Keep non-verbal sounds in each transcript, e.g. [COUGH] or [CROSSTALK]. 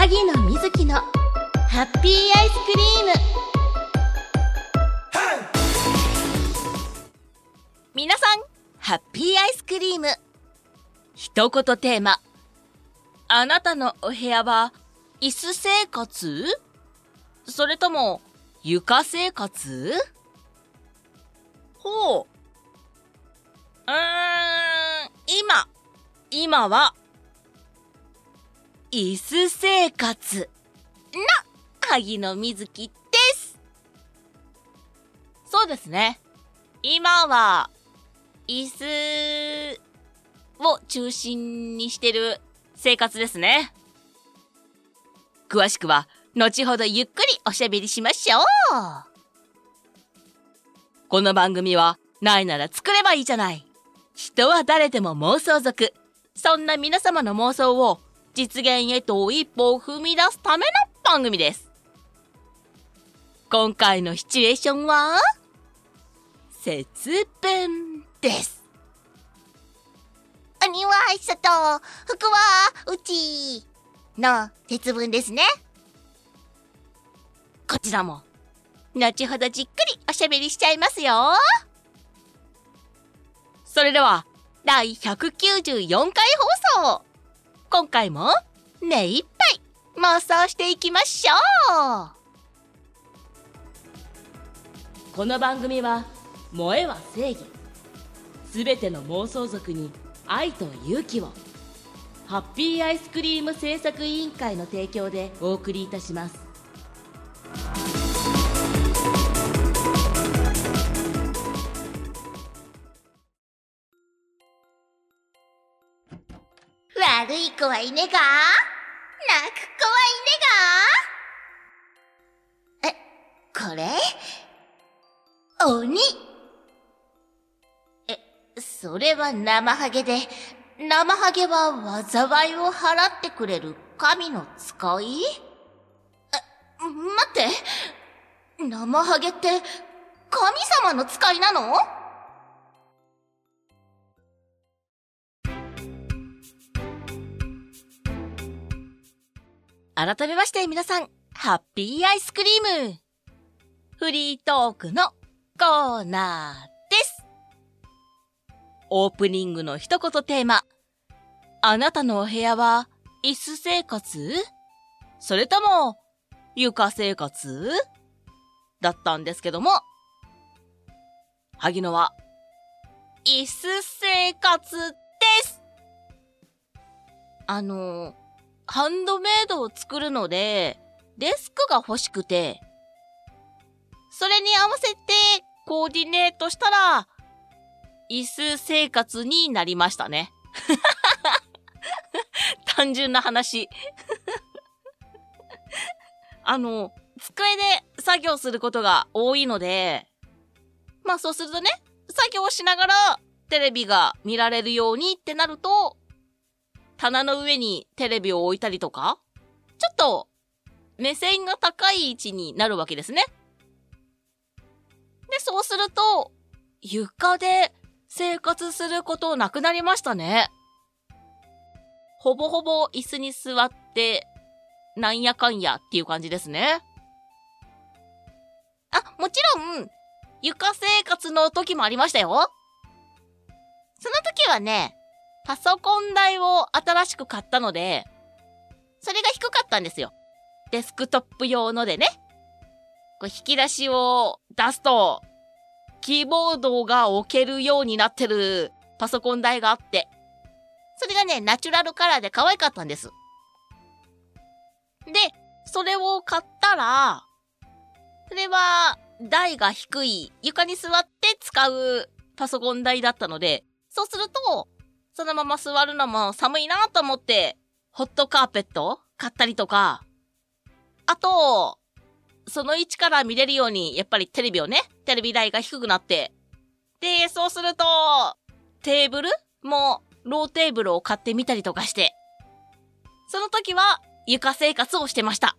萩野瑞希のハッピーアイスクリーム。皆さんハッピーアイスクリーム。一言テーマ。あなたのお部屋は椅子生活？それとも床生活？ほう。うーん、今、今は、椅子生活な、萩野瑞希です。そうですね。今は、椅子を中心にしてる生活ですね。詳しくは、後ほどゆっくりおしゃべりしましょう。この番組は、ないなら作ればいいじゃない。人は誰でも妄想族。そんな皆様の妄想を実現へと一歩を踏み出すための番組です。今回のシチュエーションは、節分です。鬼は外、服は内の節分ですね。こちらも、後ほどじっくりおしゃべりしちゃいますよ。それでは、第194回放送今回も、目いっぱい妄想していきましょうこの番組は、萌えは正義。すべての妄想族に愛と勇気を。ハッピーアイスクリーム制作委員会の提供でお送りいたします。悪い子はいねが？泣く子はいねが？え、これ？鬼？え、それは生ハゲで、生ハゲは災いを払ってくれる神の使い？え、待って。生ハゲって神様の使いなの？改めまして皆さん、ハッピーアイスクリーム。フリートークのコーナーです。オープニングの一言テーマ。あなたのお部屋は椅子生活？それとも床生活？だったんですけども、萩野は椅子生活です。あのハンドメイドを作るので、デスクが欲しくて、それに合わせてコーディネートしたら、椅子生活になりましたね。[LAUGHS] 単純な話 [LAUGHS] あの、机で作業することが多いので、まあそうするとね、作業しながらテレビが見られるようにってなると、棚の上にテレビを置いたりとか、ちょっと目線が高い位置になるわけですね。で、そうすると、床で生活することなくなりましたね。ほぼほぼ椅子に座って、なんやかんやっていう感じですね。あ、もちろん、床生活の時もありましたよ。その時はね、パソコン台を新しく買ったので、それが低かったんですよ。デスクトップ用のでね。こう引き出しを出すと、キーボードが置けるようになってるパソコン台があって、それがね、ナチュラルカラーで可愛かったんです。で、それを買ったら、それは台が低い床に座って使うパソコン台だったので、そうすると、そのまま座るのも寒いなと思って、ホットカーペット買ったりとか、あと、その位置から見れるように、やっぱりテレビをね、テレビ台が低くなって、で、そうすると、テーブルも、ローテーブルを買ってみたりとかして、その時は床生活をしてました。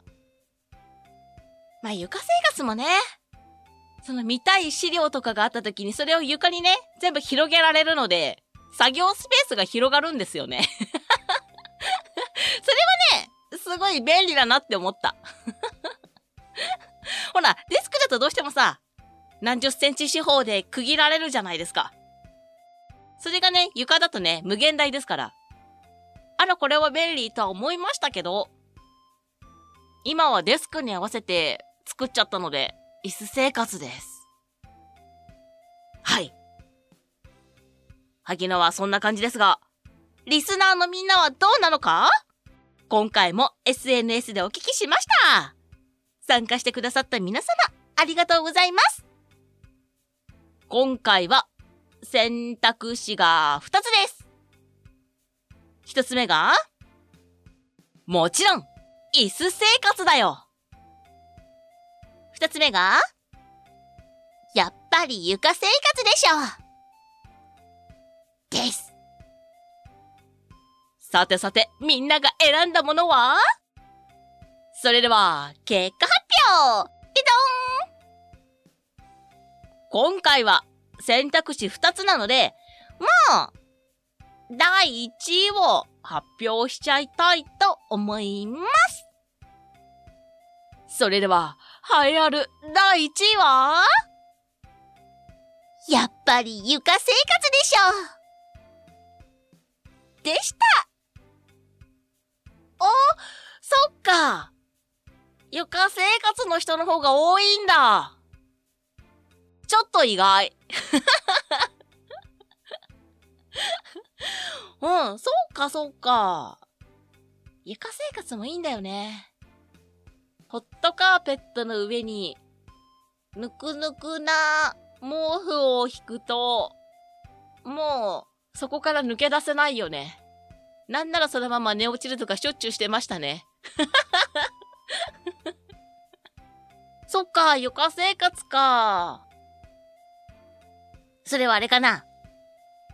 まあ床生活もね、その見たい資料とかがあった時にそれを床にね、全部広げられるので、作業スペースが広がるんですよね [LAUGHS] それはね、すごい便利だなって思った。[LAUGHS] ほら、デスクだとどうしてもさ、何十センチ四方で区切られるじゃないですか。それがね、床だとね、無限大ですから。あら、これは便利とは思いましたけど、今はデスクに合わせて作っちゃったので、椅子生活です。はい。萩野はそんな感じですが、リスナーのみんなはどうなのか？今回も SNS でお聞きしました。参加してくださった皆様、ありがとうございます。今回は選択肢が2つです。1つ目が、もちろん、椅子生活だよ。2つ目が、やっぱり床生活でしょ。です。さてさて、みんなが選んだものは？それでは、結果発表ピドーン今回は選択肢2つなので、まあ、第1位を発表しちゃいたいと思います。それでは、栄えある第1位は？やっぱり床生活でしょうでしたお、そっか。床生活の人の方が多いんだ。ちょっと意外。[LAUGHS] うん、そうか、そうか。床生活もいいんだよね。ホットカーペットの上に、ぬくぬくな毛布を引くと、もう、そこから抜け出せないよね。なんならそのまま寝落ちるとかしょっちゅうしてましたね。[LAUGHS] そっか、床生活か。それはあれかな。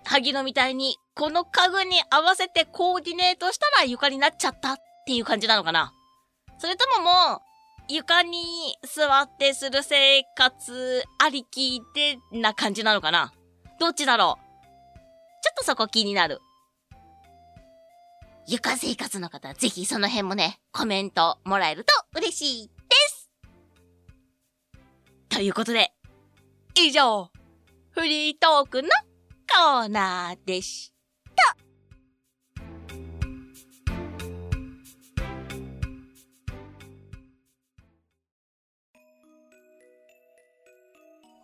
萩野みたいに、この家具に合わせてコーディネートしたら床になっちゃったっていう感じなのかなそれとももう、床に座ってする生活ありきでな感じなのかなどっちだろうとそこ気になる。床生活の方、ぜひその辺もね、コメントもらえると嬉しいです。ということで、以上、フリートークのコーナーでした。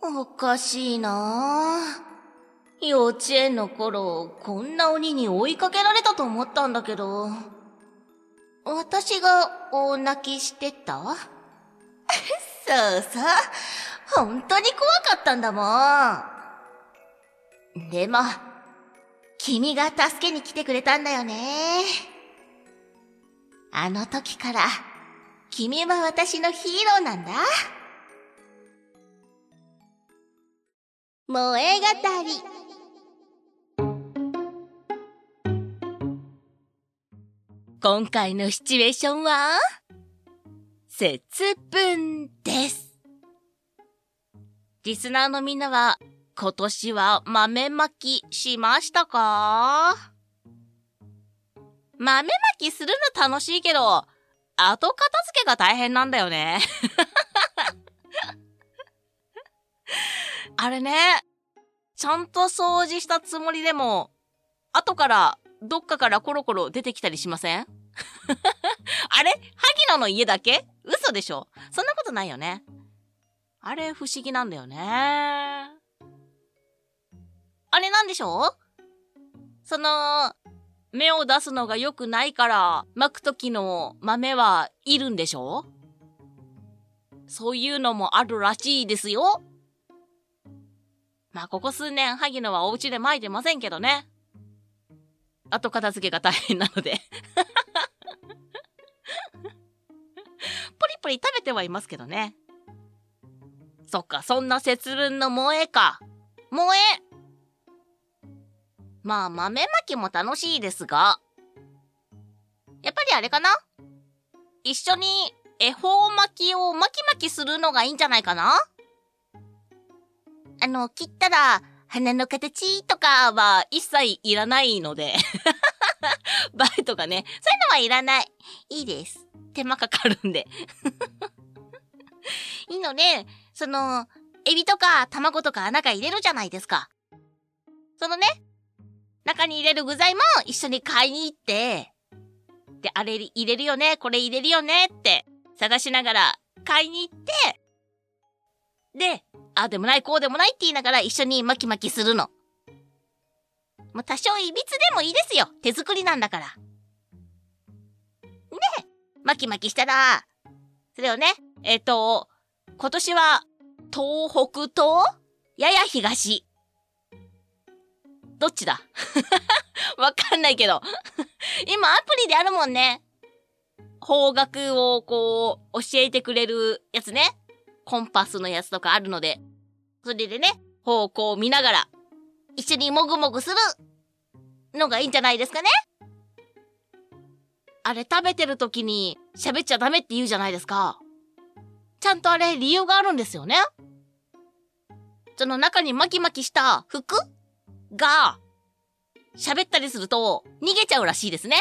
おかしいなぁ幼稚園の頃、こんな鬼に追いかけられたと思ったんだけど、私が大泣きしてた？[LAUGHS] そうそう。本当に怖かったんだもん。でも、君が助けに来てくれたんだよね。あの時から、君は私のヒーローなんだ。萌え語り。今回のシチュエーションは、節分です。リスナーのみんなは、今年は豆まきしましたか？豆まきするの楽しいけど、後片付けが大変なんだよね。[LAUGHS] あれね、ちゃんと掃除したつもりでも、後からどっかからコロコロ出てきたりしません？[LAUGHS] あれ？萩野の家だけ？嘘でしょ？そんなことないよね。あれ不思議なんだよね。あれなんでしょ？うその、芽を出すのが良くないから、巻く時の豆はいるんでしょ？そういうのもあるらしいですよ。まあ、ここ数年、萩野はお家で巻いてませんけどね。後片付けが大変なのでポリポリ食べてはいますけどね。そっか、そんな節分の萌えか。萌えまあ、豆まきも楽しいですが、やっぱりあれかな？一緒に恵方巻きを巻き巻きするのがいいんじゃないかな？あの、切ったら、花の形とかは一切いらないので [LAUGHS] バイとかね。そういうのはいらない。いいです。手間かかるんで。[LAUGHS] いいので、その、エビとか卵とか中入れるじゃないですか。そのね、中に入れる具材も一緒に買いに行って、で、あれ入れるよね、これ入れるよねって探しながら買いに行って、で、あでもない、こうでもないって言いながら一緒に巻き巻きするの。もう多少いびつでもいいですよ。手作りなんだから。で、巻き巻きしたら、それをね、えっ、ー、と、今年は東北とやや東。どっちだ？[LAUGHS] わかんないけど今アプリであるもんね。方角をこう教えてくれるやつね。コンパスのやつとかあるので。それでね、方向を見ながら一緒にもぐもぐするのがいいんじゃないですかねあれ食べてる時に喋っちゃダメって言うじゃないですか。ちゃんとあれ理由があるんですよね。その中に巻き巻きした服が喋ったりすると逃げちゃうらしいですね。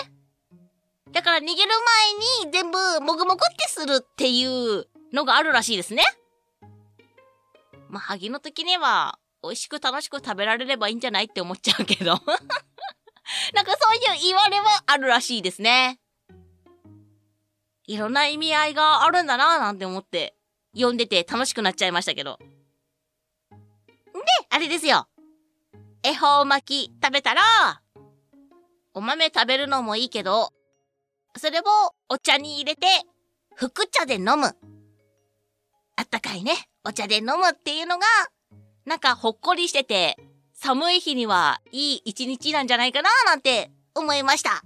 だから逃げる前に全部もぐもぐってするっていうのがあるらしいですね。まあ、萩の時には美味しく楽しく食べられればいいんじゃないって思っちゃうけど [LAUGHS] なんかそういう言われはあるらしいですね。いろんな意味合いがあるんだなぁなんて思って読んでて楽しくなっちゃいましたけど。で、あれですよ。恵方巻き食べたら、お豆食べるのもいいけど、それをお茶に入れて、福茶で飲む。あったかいね、お茶で飲むっていうのが、なんかほっこりしてて、寒い日にはいい一日なんじゃないかななんて思いました。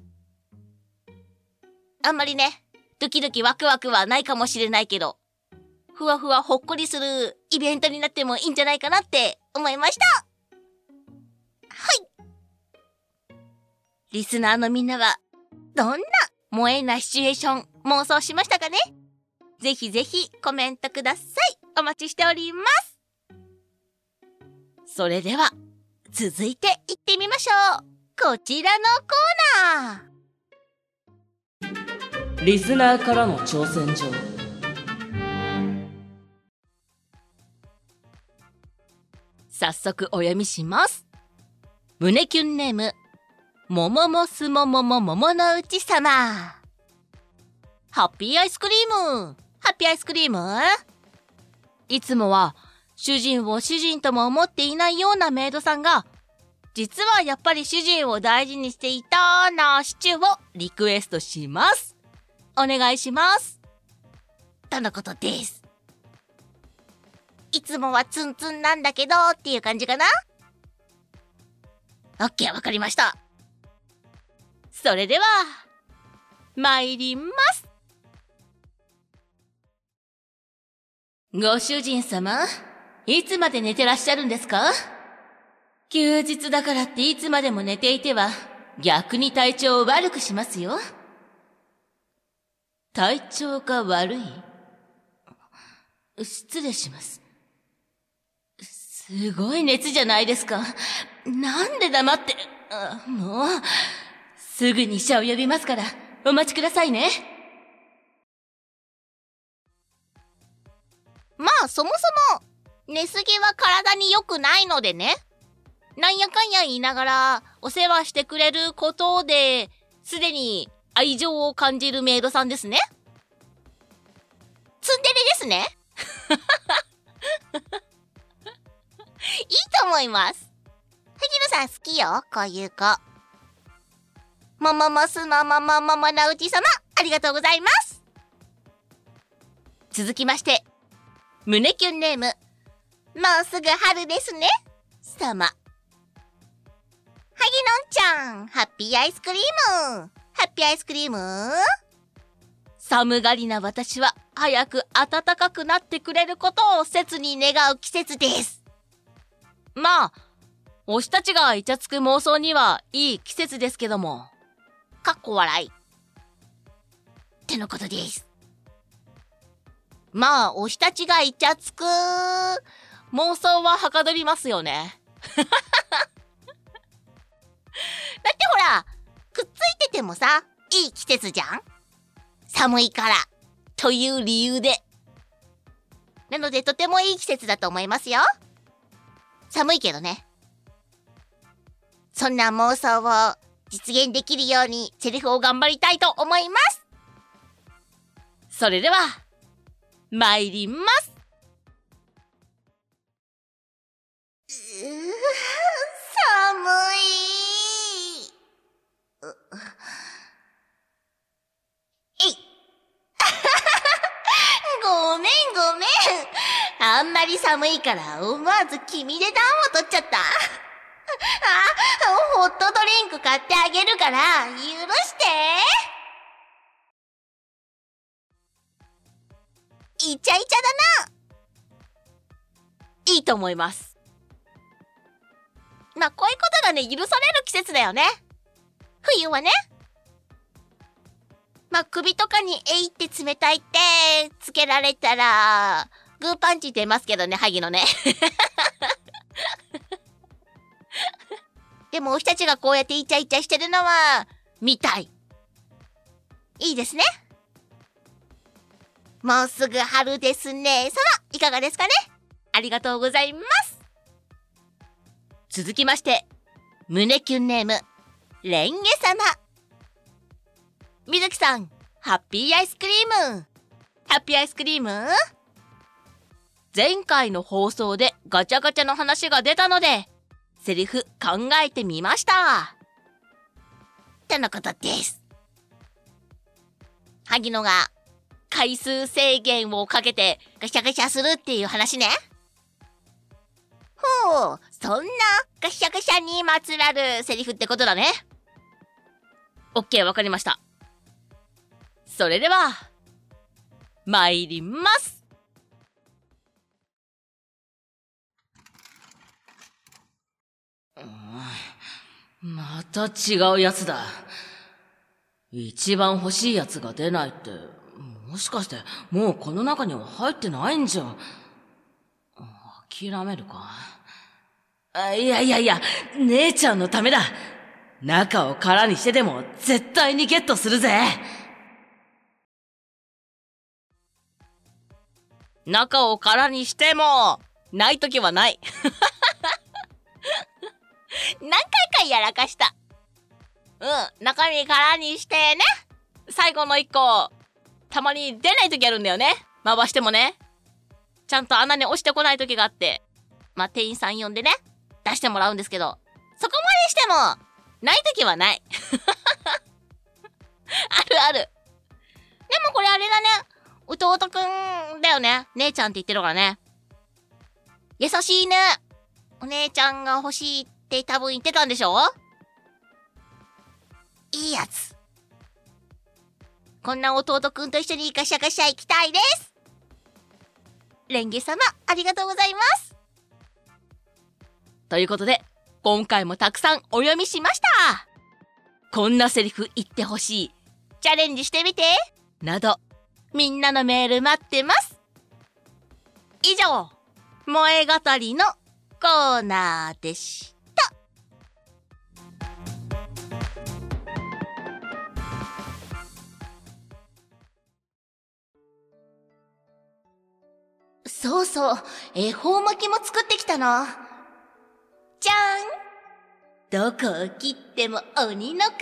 あんまりね、ドキドキワクワクはないかもしれないけど、ふわふわほっこりするイベントになってもいいんじゃないかなって思いました。はい。リスナーのみんなは、どんな萌えなシチュエーション妄想しましたかね？ぜひぜひコメントください。お待ちしております。それでは、続いて行ってみましょう。こちらのコーナー。リスナーからの挑戦状。早速お読みします。胸キュンネーム、もももすももももものうち様。ハッピーアイスクリーム。ハッピーアイスクリーム？いつもは主人を主人とも思っていないようなメイドさんが、実はやっぱり主人を大事にしていたなシチューをリクエストします。お願いします。とのことです。いつもはツンツンなんだけどっていう感じかなオッケーわかりました。それでは、参ります。ご主人様いつまで寝てらっしゃるんですか？休日だからっていつまでも寝ていては逆に体調を悪くしますよ。体調が悪い？失礼します。すごい熱じゃないですか。なんで黙って、もう、すぐに医者を呼びますから、お待ちくださいね。まあ、そもそも、寝すぎは体に良くないのでね。なんやかんや言いながら、お世話してくれることで、すでに愛情を感じるメイドさんですね。ツンデレですね。[LAUGHS] いいと思います。萩野さん好きよ、こういう子。もももすもももももなうち様、ありがとうございます。続きまして、胸キュンネーム、もうすぐ春ですね。様。はぎのんちゃん、ハッピーアイスクリーム。ピアイスクリーム？寒がりな私は早く暖かくなってくれることを切に願う季節です。まあ、推したちがイチャつく妄想にはいい季節ですけども。かっこ笑い。ってのことです。まあ、推したちがイチャつく妄想ははかどりますよね。[LAUGHS] だってほら、くっついててもさ、いい季節じゃん？寒いから。という理由で。なのでとてもいい季節だと思いますよ。寒いけどね。そんな妄想を実現できるようにセリフを頑張りたいと思います。それでは、参ります。寒い。えい。ごめんごめん。あんまり寒いから思わず君で暖を取っちゃった。あ、ホットドリンク買ってあげるから、許して。イチャイチャだな。いいと思います。まあ、こういうことがね、許される季節だよね。冬はね。まあ、首とかにえいって冷たいってつけられたら、グーパンチ出ますけどね、萩のね。[LAUGHS] でも、おひたちがこうやってイチャイチャしてるのは、見たい。いいですね。もうすぐ春ですね。様、いかがですかねありがとうございます。続きまして、胸キュンネーム、レンゲ様。みずきさん、ハッピーアイスクリーム。ハッピーアイスクリーム？前回の放送でガチャガチャの話が出たので、セリフ考えてみました。とのことです。萩野が回数制限をかけてガシャガシャするっていう話ね。ほう、そんなガシャガシャにまつわるセリフってことだね。オッケー、わかりました。それでは、参ります。また違うやつだ。一番欲しいやつが出ないって、もしかしてもうこの中には入ってないんじゃ。諦めるか。あいやいやいや、姉ちゃんのためだ。中を空にしてでも絶対にゲットするぜ。中を空にしても、ないときはない。[LAUGHS] 何回かやらかした。うん、中身空にしてね。最後の一個、たまに出ないときあるんだよね。回してもね。ちゃんと穴に押してこないときがあって。まあ、店員さん呼んでね、出してもらうんですけど、そこまでしても、ないときはない。[LAUGHS] あるある。でもこれあれだね。弟くんだよね。姉ちゃんって言ってるからね。優しいね。お姉ちゃんが欲しいって多分言ってたんでしょ？いいやつ。こんな弟くんと一緒にガシャガシャ行きたいです。レンゲ様、ありがとうございます。ということで、今回もたくさんお読みしました。こんなセリフ言ってほしい。チャレンジしてみて。など、みんなのメール待ってます。以上、萌え語りのコーナーでした。そうそう、恵方巻きも作ってきたな。じゃんどこを切っても鬼の顔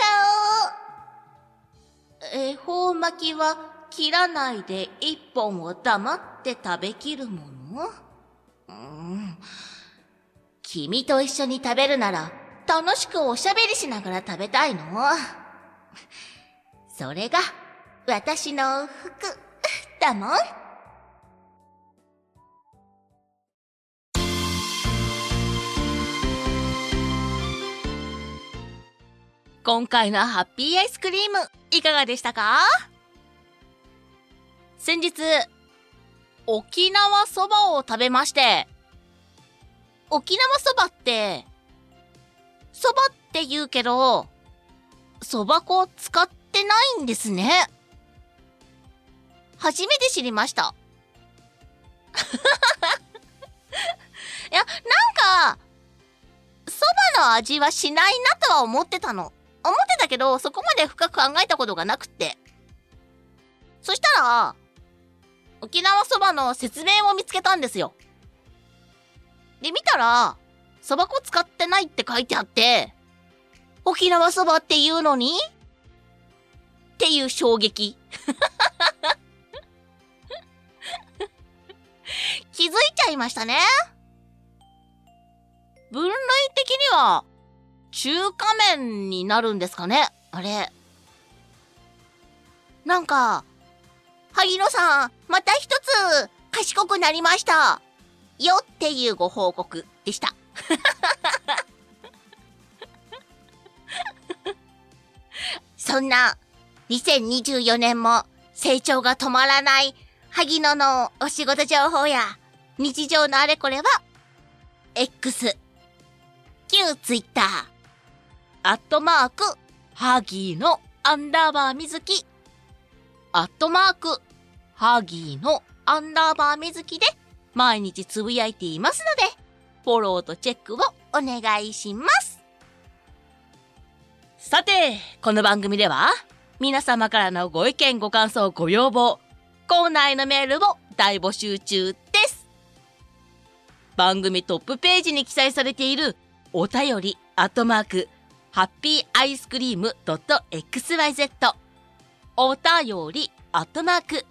恵方巻きは切らないで一本を黙って食べきるもの？うん。君と一緒に食べるなら楽しくおしゃべりしながら食べたいの？[LAUGHS] それが私の服 [LAUGHS] だもん。今回のハッピーアイスクリームいかがでしたか？先日、沖縄そばを食べまして、沖縄そばって、そばって言うけど、そば粉使ってないんですね。初めて知りました。[LAUGHS] いや、なんか、そばの味はしないなとは思ってたの。思ってたけど、そこまで深く考えたことがなくって。そしたら、沖縄そばの説明を見つけたんですよ。で、見たら、そば粉使ってないって書いてあって、沖縄そばっていうのにっていう衝撃。[LAUGHS] 気づいちゃいましたね。分類的には、中華麺になるんですかねあれ。なんか、萩野さん、また一つ、賢くなりました。よっていうご報告でした。[LAUGHS] そんな、2024年も成長が止まらない萩野のお仕事情報や日常のあれこれは、X、旧 Twitter、アットマーク、ハギーのアンダーバーみずき、アットマーク、ハギーのアンダーバーみずきで毎日つぶやいていますので、フォローとチェックをお願いします。さて、この番組では、皆様からのご意見、ご感想、ご要望、コーナーへのメールを大募集中です。番組トップページに記載されているお便り、アットマーク、ハッピーアイスクリーム .xyz お便り、アットマーク、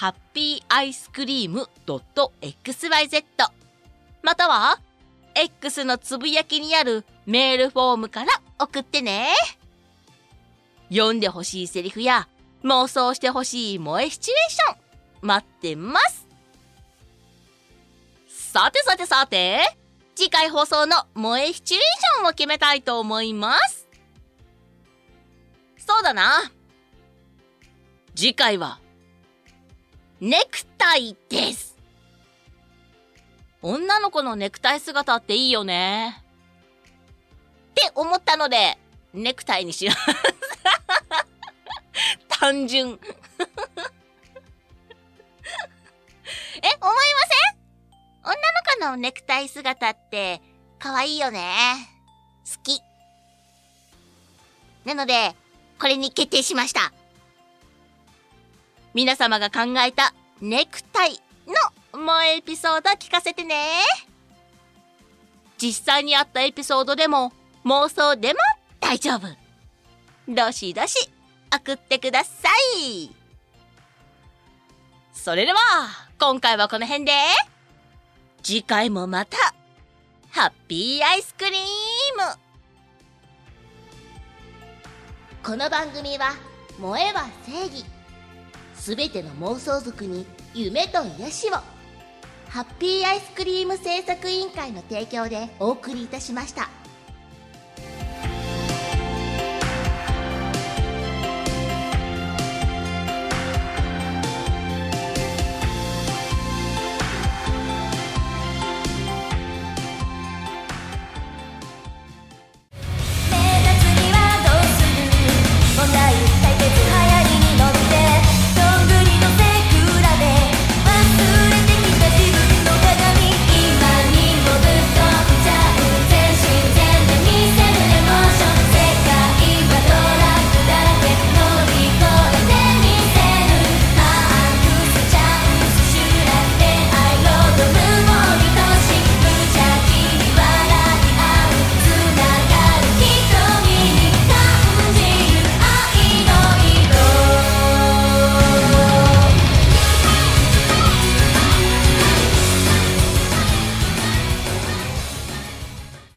ハッピーアイスクリーム .xyz または、X のつぶやきにあるメールフォームから送ってね。読んでほしいセリフや妄想してほしい萌えシチュエーション。待ってます。さてさてさて次回放送の萌えシチュエーションを決めたいと思います。そうだな。次回はネクタイです女の子のネクタイ姿っていいよねって思ったのでネクタイにします単純 [LAUGHS] え、思いません？女の子のネクタイ姿って可愛いよね。好き。なので、これに決定しました。皆様が考えたネクタイのもうエピソード聞かせてね。実際にあったエピソードでも妄想でも大丈夫。どしどし送ってください。それでは、今回はこの辺で、次回もまた、ハッピーアイスクリームこの番組は、燃えは正義。すべての妄想族に夢と癒しを。ハッピーアイスクリーム製作委員会の提供でお送りいたしました。